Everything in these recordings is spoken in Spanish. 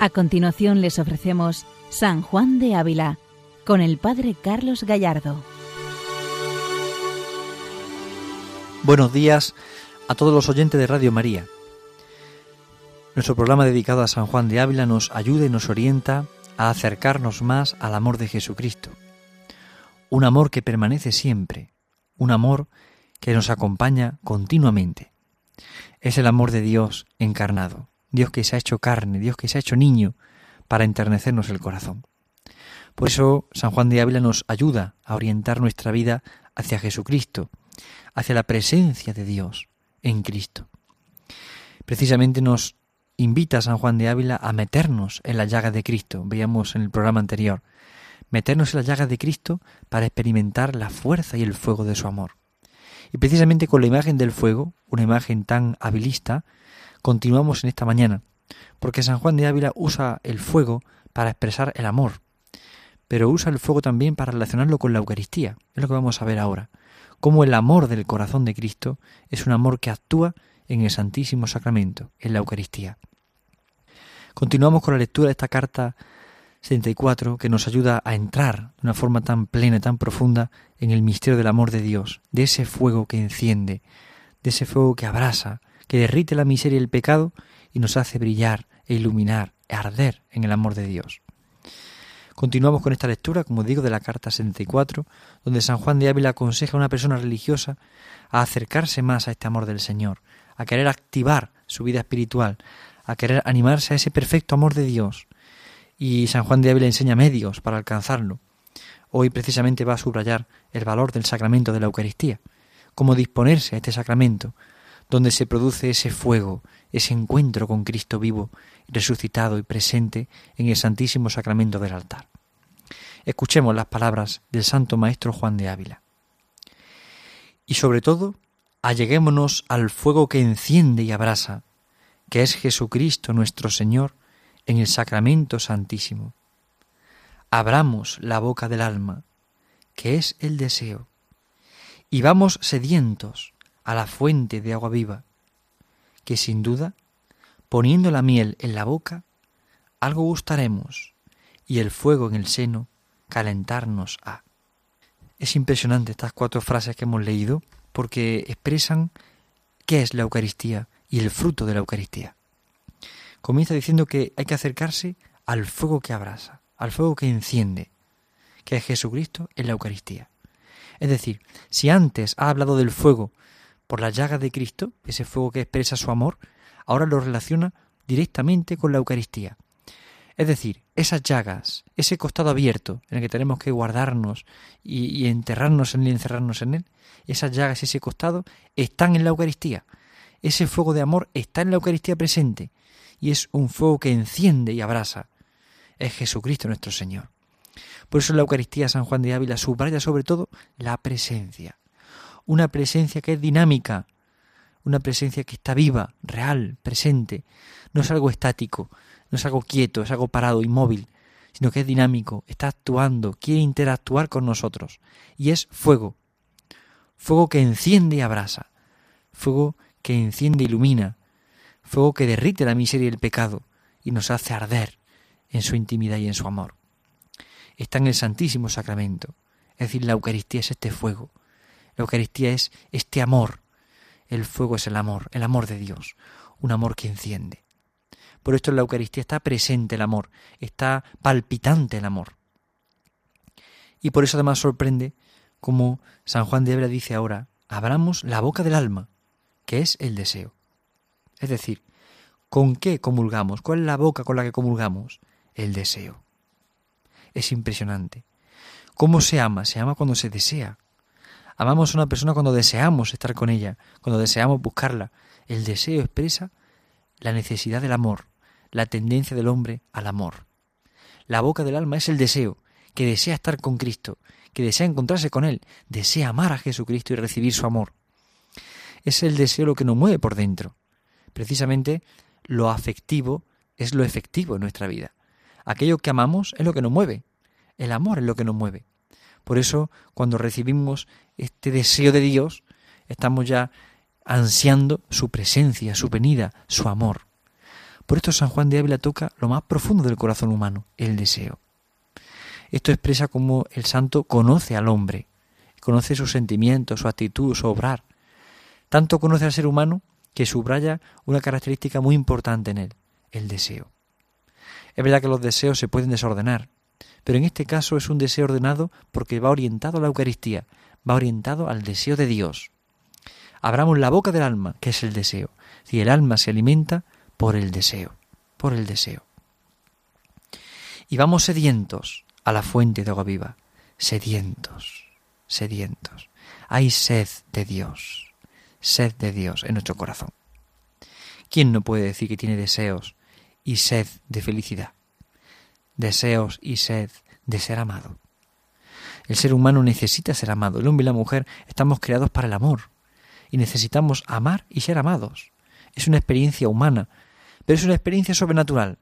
A continuación les ofrecemos San Juan de Ávila con el Padre Carlos Gallardo. Buenos días a todos los oyentes de Radio María. Nuestro programa dedicado a San Juan de Ávila nos ayuda y nos orienta a acercarnos más al amor de Jesucristo. Un amor que permanece siempre, un amor que nos acompaña continuamente. Es el amor de Dios encarnado. Dios que se ha hecho carne, Dios que se ha hecho niño, para enternecernos el corazón. Por eso San Juan de Ávila nos ayuda a orientar nuestra vida hacia Jesucristo, hacia la presencia de Dios en Cristo. Precisamente nos invita San Juan de Ávila a meternos en la llaga de Cristo, veíamos en el programa anterior, meternos en la llaga de Cristo para experimentar la fuerza y el fuego de su amor. Y precisamente con la imagen del fuego, una imagen tan habilista, continuamos en esta mañana, porque San Juan de Ávila usa el fuego para expresar el amor, pero usa el fuego también para relacionarlo con la Eucaristía. Es lo que vamos a ver ahora. Cómo el amor del corazón de Cristo es un amor que actúa en el Santísimo Sacramento, en la Eucaristía. Continuamos con la lectura de esta carta 74 que nos ayuda a entrar de una forma tan plena y tan profunda en el misterio del amor de Dios, de ese fuego que enciende, de ese fuego que abrasa, que derrite la miseria y el pecado y nos hace brillar e iluminar, e arder en el amor de Dios. Continuamos con esta lectura, como digo, de la carta 74, donde San Juan de Ávila aconseja a una persona religiosa a acercarse más a este amor del Señor, a querer activar su vida espiritual, a querer animarse a ese perfecto amor de Dios. Y San Juan de Ávila enseña medios para alcanzarlo. Hoy precisamente va a subrayar el valor del sacramento de la Eucaristía, cómo disponerse a este sacramento, donde se produce ese fuego, ese encuentro con Cristo vivo, resucitado y presente en el Santísimo Sacramento del altar. Escuchemos las palabras del Santo Maestro Juan de Ávila. Y sobre todo, alleguémonos al fuego que enciende y abrasa, que es Jesucristo nuestro Señor en el Sacramento Santísimo. Abramos la boca del alma, que es el deseo, y vamos sedientos a la fuente de agua viva, que sin duda, poniendo la miel en la boca, algo gustaremos, y el fuego en el seno calentarnos a. Es impresionante estas cuatro frases que hemos leído, porque expresan qué es la Eucaristía y el fruto de la Eucaristía. Comienza diciendo que hay que acercarse al fuego que abrasa, al fuego que enciende, que es Jesucristo en la Eucaristía. Es decir, si antes ha hablado del fuego por la llaga de Cristo, ese fuego que expresa su amor, ahora lo relaciona directamente con la Eucaristía. Es decir, esas llagas, ese costado abierto en el que tenemos que guardarnos y, enterrarnos en él y encerrarnos en él, esas llagas, ese costado, están en la Eucaristía. Ese fuego de amor está en la Eucaristía presente y es un fuego que enciende y abrasa. Es Jesucristo nuestro Señor. Por eso en la Eucaristía San Juan de Ávila subraya sobre todo la presencia una presencia que es dinámica, una presencia que está viva, real, presente. No es algo estático, no es algo quieto, es algo parado, inmóvil, sino que es dinámico, está actuando, quiere interactuar con nosotros. Y es fuego. Fuego que enciende y abrasa. Fuego que enciende y ilumina. Fuego que derrite la miseria y el pecado y nos hace arder en su intimidad y en su amor. Está en el Santísimo Sacramento. Es decir, la Eucaristía es este fuego la Eucaristía es este amor. El fuego es el amor, el amor de Dios, un amor que enciende. Por esto en la Eucaristía está presente el amor, está palpitante el amor. Y por eso además sorprende como San Juan de Hebra dice ahora, abramos la boca del alma, que es el deseo. Es decir, ¿con qué comulgamos? ¿Cuál es la boca con la que comulgamos? El deseo. Es impresionante. ¿Cómo se ama? Se ama cuando se desea. Amamos a una persona cuando deseamos estar con ella, cuando deseamos buscarla. El deseo expresa la necesidad del amor, la tendencia del hombre al amor. La boca del alma es el deseo, que desea estar con Cristo, que desea encontrarse con Él, desea amar a Jesucristo y recibir su amor. Es el deseo lo que nos mueve por dentro. Precisamente lo afectivo es lo efectivo en nuestra vida. Aquello que amamos es lo que nos mueve. El amor es lo que nos mueve. Por eso, cuando recibimos este deseo de Dios, estamos ya ansiando su presencia, su venida, su amor. Por esto San Juan de Ávila toca lo más profundo del corazón humano, el deseo. Esto expresa cómo el santo conoce al hombre, conoce sus sentimientos, su actitud, su obrar. Tanto conoce al ser humano que subraya una característica muy importante en él, el deseo. Es verdad que los deseos se pueden desordenar, pero en este caso es un deseo ordenado porque va orientado a la Eucaristía, va orientado al deseo de Dios. Abramos la boca del alma, que es el deseo. Si el alma se alimenta por el deseo, por el deseo. Y vamos sedientos a la fuente de agua viva, sedientos, sedientos. Hay sed de Dios, sed de Dios en nuestro corazón. ¿Quién no puede decir que tiene deseos y sed de felicidad? Deseos y sed de ser amado. El ser humano necesita ser amado. El hombre y la mujer estamos creados para el amor y necesitamos amar y ser amados. Es una experiencia humana, pero es una experiencia sobrenatural,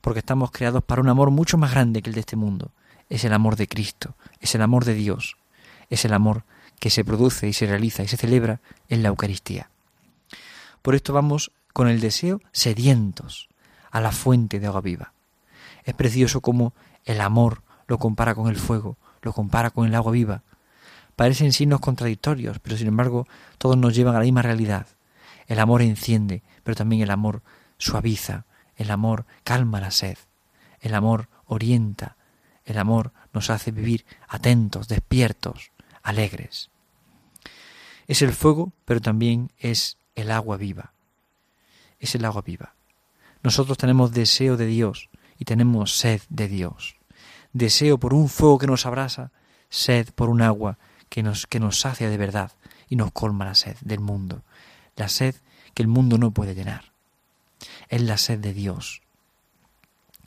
porque estamos creados para un amor mucho más grande que el de este mundo. Es el amor de Cristo, es el amor de Dios, es el amor que se produce y se realiza y se celebra en la Eucaristía. Por esto vamos con el deseo sedientos a la fuente de agua viva. Es precioso como el amor lo compara con el fuego, lo compara con el agua viva. Parecen signos contradictorios, pero sin embargo todos nos llevan a la misma realidad. El amor enciende, pero también el amor suaviza, el amor calma la sed, el amor orienta, el amor nos hace vivir atentos, despiertos, alegres. Es el fuego, pero también es el agua viva. Es el agua viva. Nosotros tenemos deseo de Dios y tenemos sed de Dios. Deseo por un fuego que nos abrasa, sed por un agua que nos, que nos sacia de verdad y nos colma la sed del mundo, la sed que el mundo no puede llenar. Es la sed de Dios.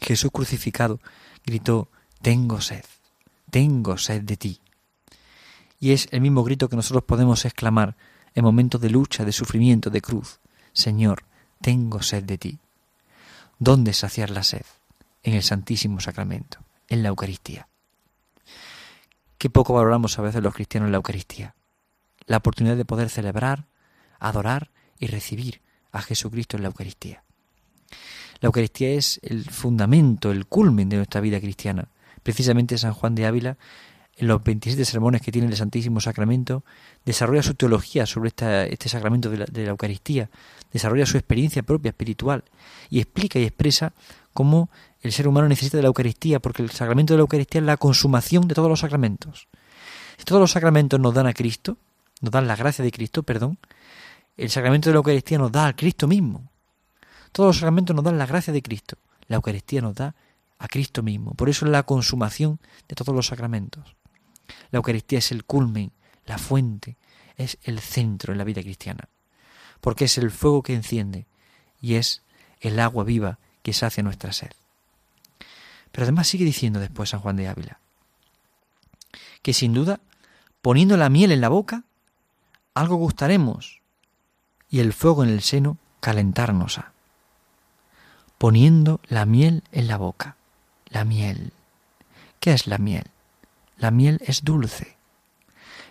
Jesús crucificado gritó, tengo sed, tengo sed de ti. Y es el mismo grito que nosotros podemos exclamar en momentos de lucha, de sufrimiento, de cruz. Señor, tengo sed de ti. ¿Dónde saciar la sed? En el Santísimo Sacramento, en la Eucaristía. Qué poco valoramos a veces los cristianos la Eucaristía. La oportunidad de poder celebrar, adorar y recibir a Jesucristo en la Eucaristía. La Eucaristía es el fundamento, el culmen de nuestra vida cristiana. Precisamente San Juan de Ávila, en los 27 sermones que tiene el Santísimo Sacramento, desarrolla su teología sobre este sacramento de la, de la Eucaristía, desarrolla su experiencia propia espiritual y explica y expresa cómo el ser humano necesita de la Eucaristía, porque el sacramento de la Eucaristía es la consumación de todos los sacramentos. Si todos los sacramentos nos dan a Cristo, nos dan la gracia de Cristo, perdón, el sacramento de la Eucaristía nos da a Cristo mismo. Todos los sacramentos nos dan la gracia de Cristo. La Eucaristía nos da a Cristo mismo. Por eso es la consumación de todos los sacramentos. La Eucaristía es el culmen, la fuente, es el centro en la vida cristiana. Porque es el fuego que enciende y es el agua viva que sacia nuestra sed. Pero además sigue diciendo después San Juan de Ávila que sin duda, poniendo la miel en la boca, algo gustaremos y el fuego en el seno calentarnos a. Poniendo la miel en la boca. La miel. ¿Qué es la miel? La miel es dulce.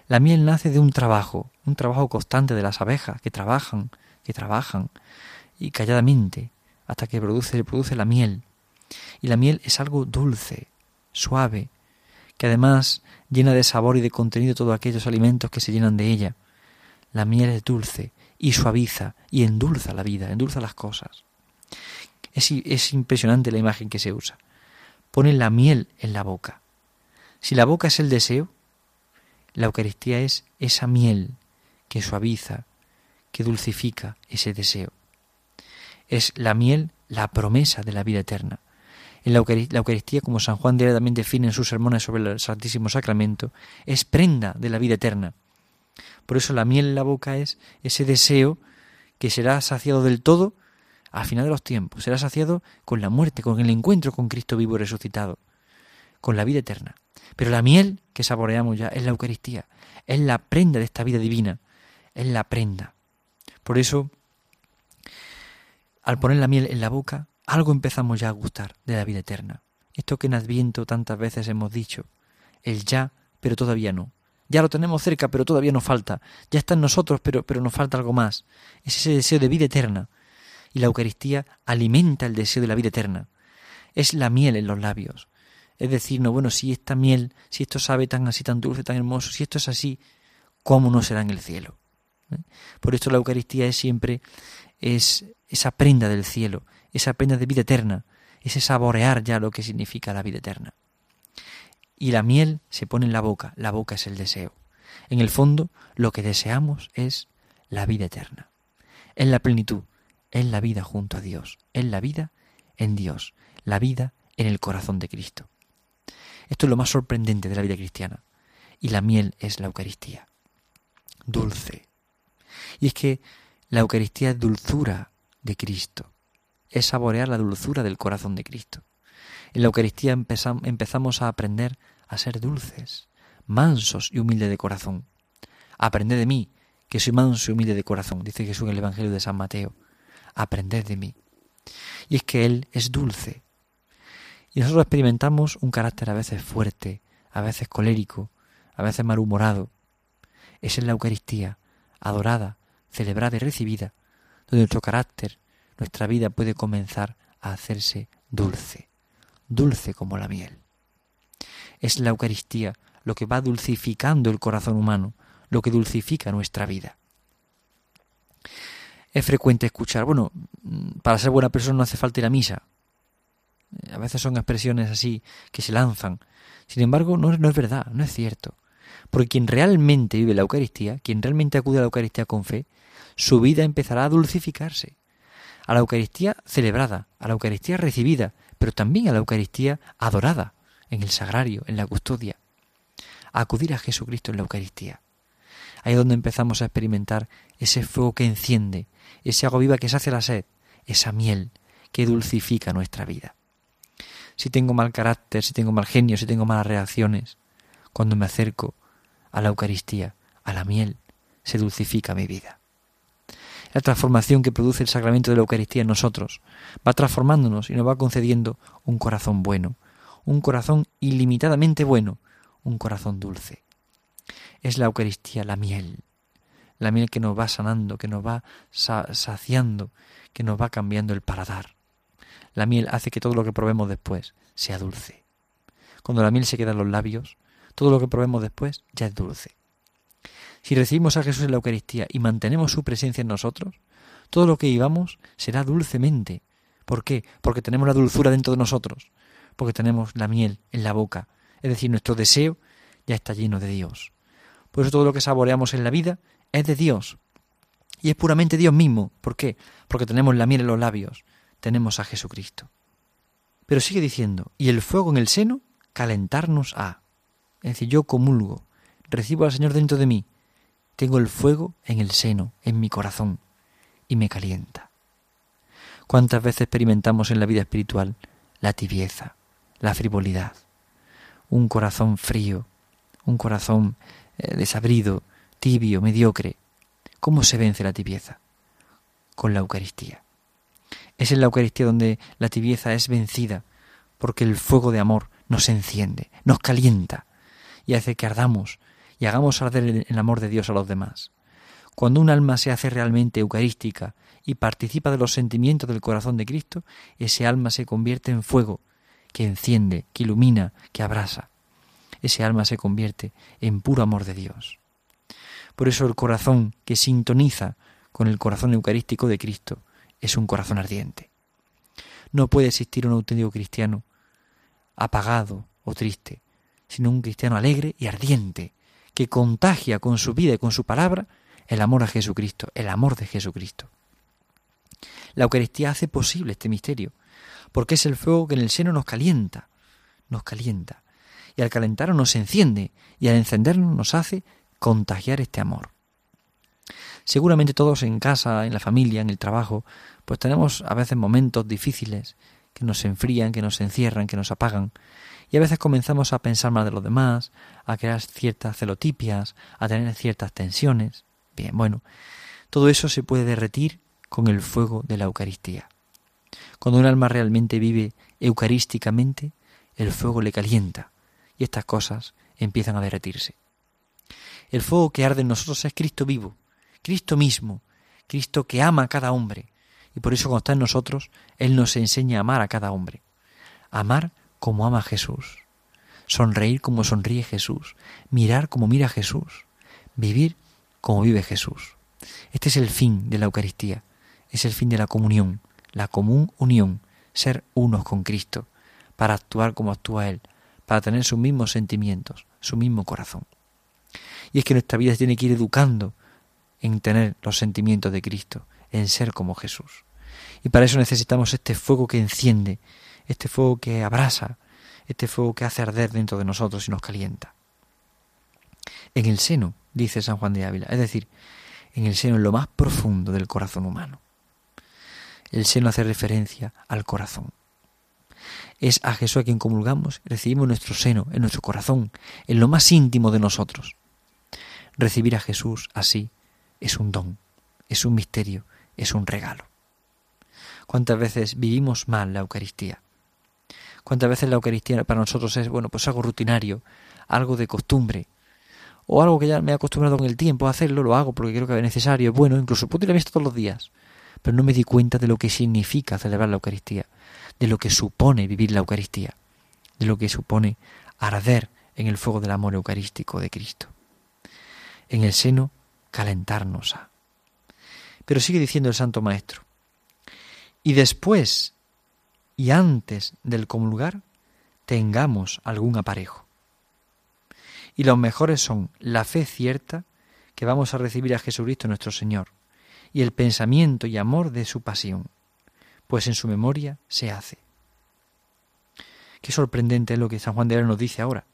La miel nace de un trabajo, un trabajo constante de las abejas que trabajan, que trabajan, y calladamente, hasta que produce, produce la miel. Y la miel es algo dulce, suave, que además llena de sabor y de contenido todos aquellos alimentos que se llenan de ella. La miel es dulce y suaviza y endulza la vida, endulza las cosas. Es, es impresionante la imagen que se usa. Pone la miel en la boca. Si la boca es el deseo, la Eucaristía es esa miel que suaviza, que dulcifica ese deseo. Es la miel la promesa de la vida eterna. La Eucaristía, como San Juan de también define en sus sermones sobre el Santísimo Sacramento, es prenda de la vida eterna. Por eso la miel en la boca es ese deseo que será saciado del todo al final de los tiempos. Será saciado con la muerte, con el encuentro con Cristo vivo y resucitado, con la vida eterna. Pero la miel que saboreamos ya es la Eucaristía, es la prenda de esta vida divina, es la prenda. Por eso al poner la miel en la boca, algo empezamos ya a gustar de la vida eterna. Esto que en Adviento tantas veces hemos dicho, el ya, pero todavía no. Ya lo tenemos cerca, pero todavía nos falta. Ya está en nosotros, pero, pero nos falta algo más. Es ese deseo de vida eterna. y la Eucaristía alimenta el deseo de la vida eterna. Es la miel en los labios. Es decir, no, bueno, si esta miel, si esto sabe tan así, tan dulce, tan hermoso, si esto es así, ¿cómo no será en el cielo? ¿Eh? Por esto la Eucaristía es siempre es esa prenda del cielo, esa prenda de vida eterna, ese saborear ya lo que significa la vida eterna. Y la miel se pone en la boca, la boca es el deseo. En el fondo, lo que deseamos es la vida eterna. Es la plenitud, es la vida junto a Dios, es la vida en Dios, la vida en el corazón de Cristo. Esto es lo más sorprendente de la vida cristiana. Y la miel es la Eucaristía. Dulce. Y es que la Eucaristía es dulzura de Cristo. Es saborear la dulzura del corazón de Cristo. En la Eucaristía empezamos a aprender a ser dulces, mansos y humildes de corazón. Aprended de mí, que soy manso y humilde de corazón, dice Jesús en el Evangelio de San Mateo. Aprended de mí. Y es que Él es dulce. Y nosotros experimentamos un carácter a veces fuerte, a veces colérico, a veces malhumorado. Es en la Eucaristía, adorada, celebrada y recibida, donde nuestro carácter, nuestra vida puede comenzar a hacerse dulce, dulce como la miel. Es la Eucaristía lo que va dulcificando el corazón humano, lo que dulcifica nuestra vida. Es frecuente escuchar, bueno, para ser buena persona no hace falta ir a misa. A veces son expresiones así que se lanzan. Sin embargo, no, no es verdad, no es cierto. Porque quien realmente vive la Eucaristía, quien realmente acude a la Eucaristía con fe, su vida empezará a dulcificarse. A la Eucaristía celebrada, a la Eucaristía recibida, pero también a la Eucaristía adorada en el sagrario, en la custodia acudir a Jesucristo en la Eucaristía. Ahí es donde empezamos a experimentar ese fuego que enciende, ese agua viva que se hace la sed, esa miel que dulcifica nuestra vida. Si tengo mal carácter, si tengo mal genio, si tengo malas reacciones, cuando me acerco a la Eucaristía, a la miel, se dulcifica mi vida. La transformación que produce el sacramento de la Eucaristía en nosotros va transformándonos y nos va concediendo un corazón bueno, un corazón ilimitadamente bueno, un corazón dulce. Es la Eucaristía la miel, la miel que nos va sanando, que nos va saciando, que nos va cambiando el paladar. La miel hace que todo lo que probemos después sea dulce. Cuando la miel se queda en los labios, todo lo que probemos después ya es dulce. Si recibimos a Jesús en la Eucaristía y mantenemos su presencia en nosotros, todo lo que vivamos será dulcemente. ¿Por qué? Porque tenemos la dulzura dentro de nosotros, porque tenemos la miel en la boca, es decir, nuestro deseo ya está lleno de Dios. Por eso todo lo que saboreamos en la vida es de Dios. Y es puramente Dios mismo. ¿Por qué? Porque tenemos la miel en los labios, tenemos a Jesucristo. Pero sigue diciendo, y el fuego en el seno, calentarnos a. Es decir, yo comulgo, recibo al Señor dentro de mí, tengo el fuego en el seno, en mi corazón, y me calienta. ¿Cuántas veces experimentamos en la vida espiritual la tibieza, la frivolidad? un corazón frío, un corazón eh, desabrido, tibio, mediocre. ¿Cómo se vence la tibieza? Con la Eucaristía. Es en la Eucaristía donde la tibieza es vencida, porque el fuego de amor nos enciende, nos calienta y hace que ardamos y hagamos arder el amor de Dios a los demás. Cuando un alma se hace realmente eucarística y participa de los sentimientos del corazón de Cristo, ese alma se convierte en fuego que enciende, que ilumina, que abrasa. Ese alma se convierte en puro amor de Dios. Por eso el corazón que sintoniza con el corazón eucarístico de Cristo es un corazón ardiente. No puede existir un auténtico cristiano apagado o triste, sino un cristiano alegre y ardiente, que contagia con su vida y con su palabra el amor a Jesucristo, el amor de Jesucristo. La Eucaristía hace posible este misterio, porque es el fuego que en el seno nos calienta, nos calienta. Y al calentarnos nos enciende, y al encendernos nos hace contagiar este amor. Seguramente todos en casa, en la familia, en el trabajo, pues tenemos a veces momentos difíciles que nos enfrían, que nos encierran, que nos apagan, y a veces comenzamos a pensar más de los demás, a crear ciertas celotipias, a tener ciertas tensiones. Bien, bueno, todo eso se puede derretir con el fuego de la Eucaristía. Cuando un alma realmente vive eucarísticamente, el fuego le calienta y estas cosas empiezan a derretirse. El fuego que arde en nosotros es Cristo vivo, Cristo mismo, Cristo que ama a cada hombre Y por eso cuando está en nosotros, Él nos enseña a amar a cada hombre. Amar como ama Jesús. Sonreír como sonríe Jesús. Mirar como mira Jesús. Vivir como vive Jesús. Este es el fin de la Eucaristía. Es el fin de la comunión, la común unión, ser unos con Cristo, para actuar como actúa Él, para tener sus mismos sentimientos, su mismo corazón. Y es que nuestra vida se tiene que ir educando en tener los sentimientos de Cristo, en ser como Jesús. Y para eso necesitamos este fuego que enciende, este fuego que abrasa, este fuego que hace arder dentro de nosotros y nos calienta. En el seno, dice San Juan de Ávila, es decir, en el seno, en lo más profundo del corazón humano. El seno hace referencia al corazón. Es a Jesús a quien comulgamos, recibimos nuestro seno, en nuestro corazón, en lo más íntimo de nosotros. Recibir a Jesús así es un don, es un misterio, es un regalo. ¿Cuántas veces vivimos mal la Eucaristía? ¿Cuántas veces la Eucaristía para nosotros es, bueno, pues algo rutinario, algo de costumbre, o algo que ya me he acostumbrado en el tiempo a hacerlo, lo hago porque creo que es necesario, es bueno, incluso puedo ir a misa todos los días, pero no me di cuenta de lo que significa celebrar la Eucaristía, de lo que supone vivir la Eucaristía, de lo que supone arder en el fuego del amor eucarístico de Cristo. En el seno, calentarnos a. Pero sigue diciendo el Santo Maestro, y después y antes del comulgar, tengamos algún aparejo. Y los mejores son la fe cierta que vamos a recibir a Jesucristo nuestro Señor y el pensamiento y amor de su pasión, pues en su memoria se hace. Qué sorprendente es lo que San Juan de Ávila nos dice ahora.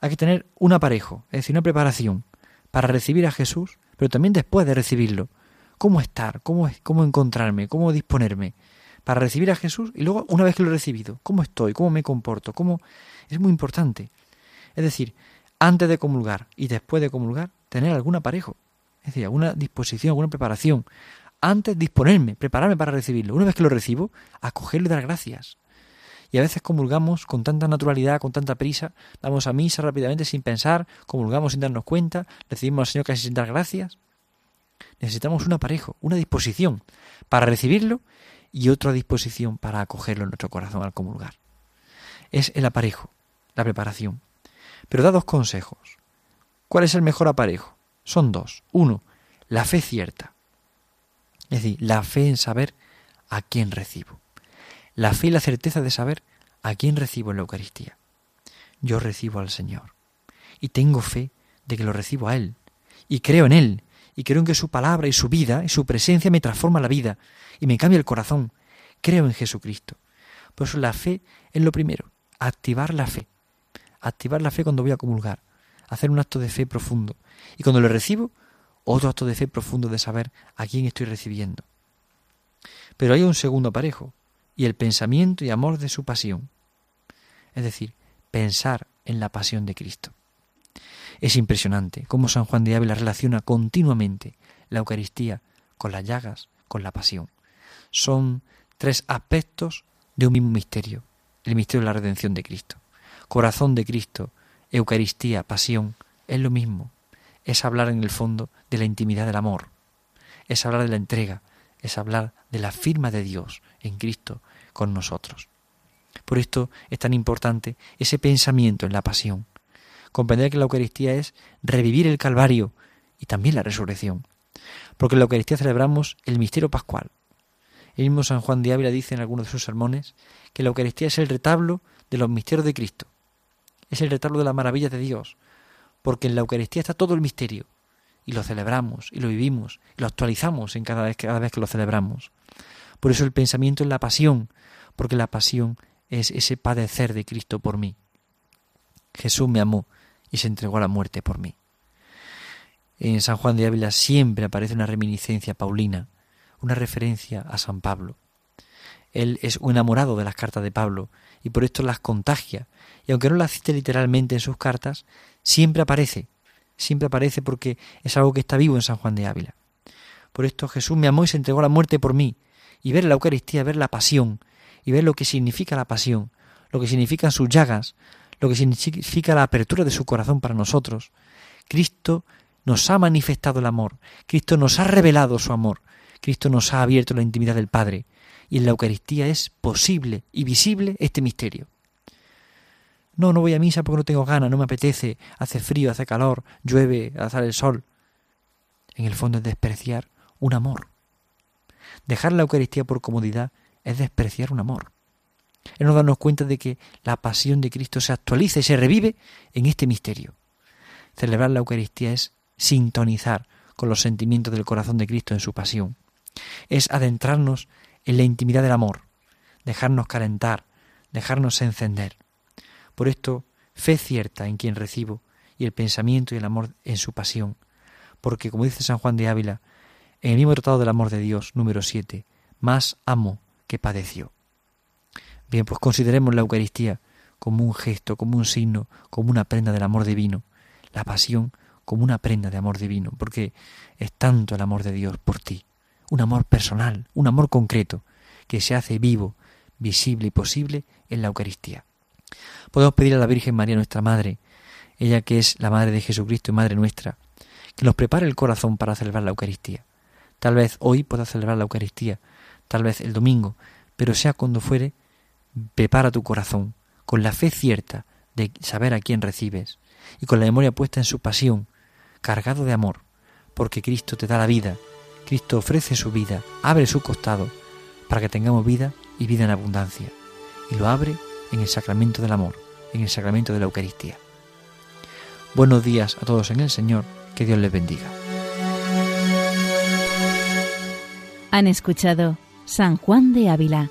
Hay que tener un aparejo, es decir, una preparación para recibir a Jesús, pero también después de recibirlo. ¿Cómo estar? ¿Cómo, cómo encontrarme? ¿Cómo disponerme? Para recibir a Jesús y luego, una vez que lo he recibido, ¿cómo estoy? ¿Cómo me comporto? ¿Cómo? Es muy importante. Es decir, antes de comulgar y después de comulgar, tener algún aparejo. Es decir, alguna disposición, alguna preparación. Antes disponerme, prepararme para recibirlo. Una vez que lo recibo, acogerlo y dar gracias. Y a veces comulgamos con tanta naturalidad, con tanta prisa, vamos a misa rápidamente sin pensar, comulgamos sin darnos cuenta, recibimos al Señor casi sin dar gracias. Necesitamos un aparejo, una disposición para recibirlo y otra disposición para acogerlo en nuestro corazón al comulgar. Es el aparejo, la preparación. Pero da dos consejos. ¿Cuál es el mejor aparejo? Son dos. Uno, la fe cierta. Es decir, la fe en saber a quién recibo. La fe y la certeza de saber a quién recibo en la Eucaristía. Yo recibo al Señor. Y tengo fe de que lo recibo a Él. Y creo en Él. Y creo en que su palabra y su vida y su presencia me transforma la vida y me cambia el corazón. Creo en Jesucristo. Por eso la fe es lo primero. Activar la fe activar la fe cuando voy a comulgar, hacer un acto de fe profundo. Y cuando lo recibo, otro acto de fe profundo de saber a quién estoy recibiendo. Pero hay un segundo aparejo, y el pensamiento y amor de su pasión. Es decir, pensar en la pasión de Cristo. Es impresionante cómo San Juan de Ávila relaciona continuamente la Eucaristía con las llagas, con la pasión. Son tres aspectos de un mismo misterio, el misterio de la redención de Cristo corazón de Cristo, Eucaristía, pasión, es lo mismo. Es hablar en el fondo de la intimidad del amor. Es hablar de la entrega. Es hablar de la firma de Dios en Cristo con nosotros. Por esto es tan importante ese pensamiento en la pasión. Comprender que la Eucaristía es revivir el Calvario y también la resurrección. Porque en la Eucaristía celebramos el misterio pascual. El mismo San Juan de Ávila dice en algunos de sus sermones que la Eucaristía es el retablo de los misterios de Cristo es el retablo de la maravilla de Dios, porque en la Eucaristía está todo el misterio, y lo celebramos, y lo vivimos, y lo actualizamos en cada vez, cada vez que lo celebramos. Por eso el pensamiento es la pasión, porque la pasión es ese padecer de Cristo por mí. Jesús me amó y se entregó a la muerte por mí. En San Juan de Ávila siempre aparece una reminiscencia paulina, una referencia a San Pablo. Él es un enamorado de las cartas de Pablo y por esto las contagia y aunque no la cite literalmente en sus cartas, siempre aparece, siempre aparece porque es algo que está vivo en San Juan de Ávila. Por esto Jesús me amó y se entregó a la muerte por mí, y ver la Eucaristía, ver la pasión, y ver lo que significa la pasión, lo que significan sus llagas, lo que significa la apertura de su corazón para nosotros. Cristo nos ha manifestado el amor, Cristo nos ha revelado su amor, Cristo nos ha abierto la intimidad del Padre y en la Eucaristía es posible y visible este misterio. No, no voy a misa porque no tengo ganas, no me apetece, hace frío, hace calor, llueve, hace el sol. En el fondo es despreciar un amor. Dejar la Eucaristía por comodidad es despreciar un amor. Es no darnos cuenta de que la pasión de Cristo se actualiza y se revive en este misterio. Celebrar la Eucaristía es sintonizar con los sentimientos del corazón de Cristo en su pasión. Es adentrarnos en la intimidad del amor, dejarnos calentar, dejarnos encender. Por esto, fe cierta en quien recibo y el pensamiento y el amor en su pasión. Porque, como dice San Juan de Ávila, en el mismo Tratado del Amor de Dios, número 7, más amo que padeció. Bien, pues consideremos la Eucaristía como un gesto, como un signo, como una prenda del amor divino, la pasión como una prenda de amor divino, porque es tanto el amor de Dios por ti, un amor personal, un amor concreto, que se hace vivo, visible y posible en la Eucaristía. Podemos pedir a la Virgen María, nuestra Madre, ella que es la Madre de Jesucristo y Madre nuestra, que nos prepare el corazón para celebrar la Eucaristía. Tal vez hoy pueda celebrar la Eucaristía, tal vez el domingo, pero sea cuando fuere, prepara tu corazón con la fe cierta de saber a quién recibes y con la memoria puesta en su pasión, cargado de amor, porque Cristo te da la vida, Cristo ofrece su vida, abre su costado para que tengamos vida y vida en abundancia, y lo abre en el sacramento del amor, en el sacramento de la Eucaristía. Buenos días a todos en el Señor, que Dios les bendiga. Han escuchado San Juan de Ávila,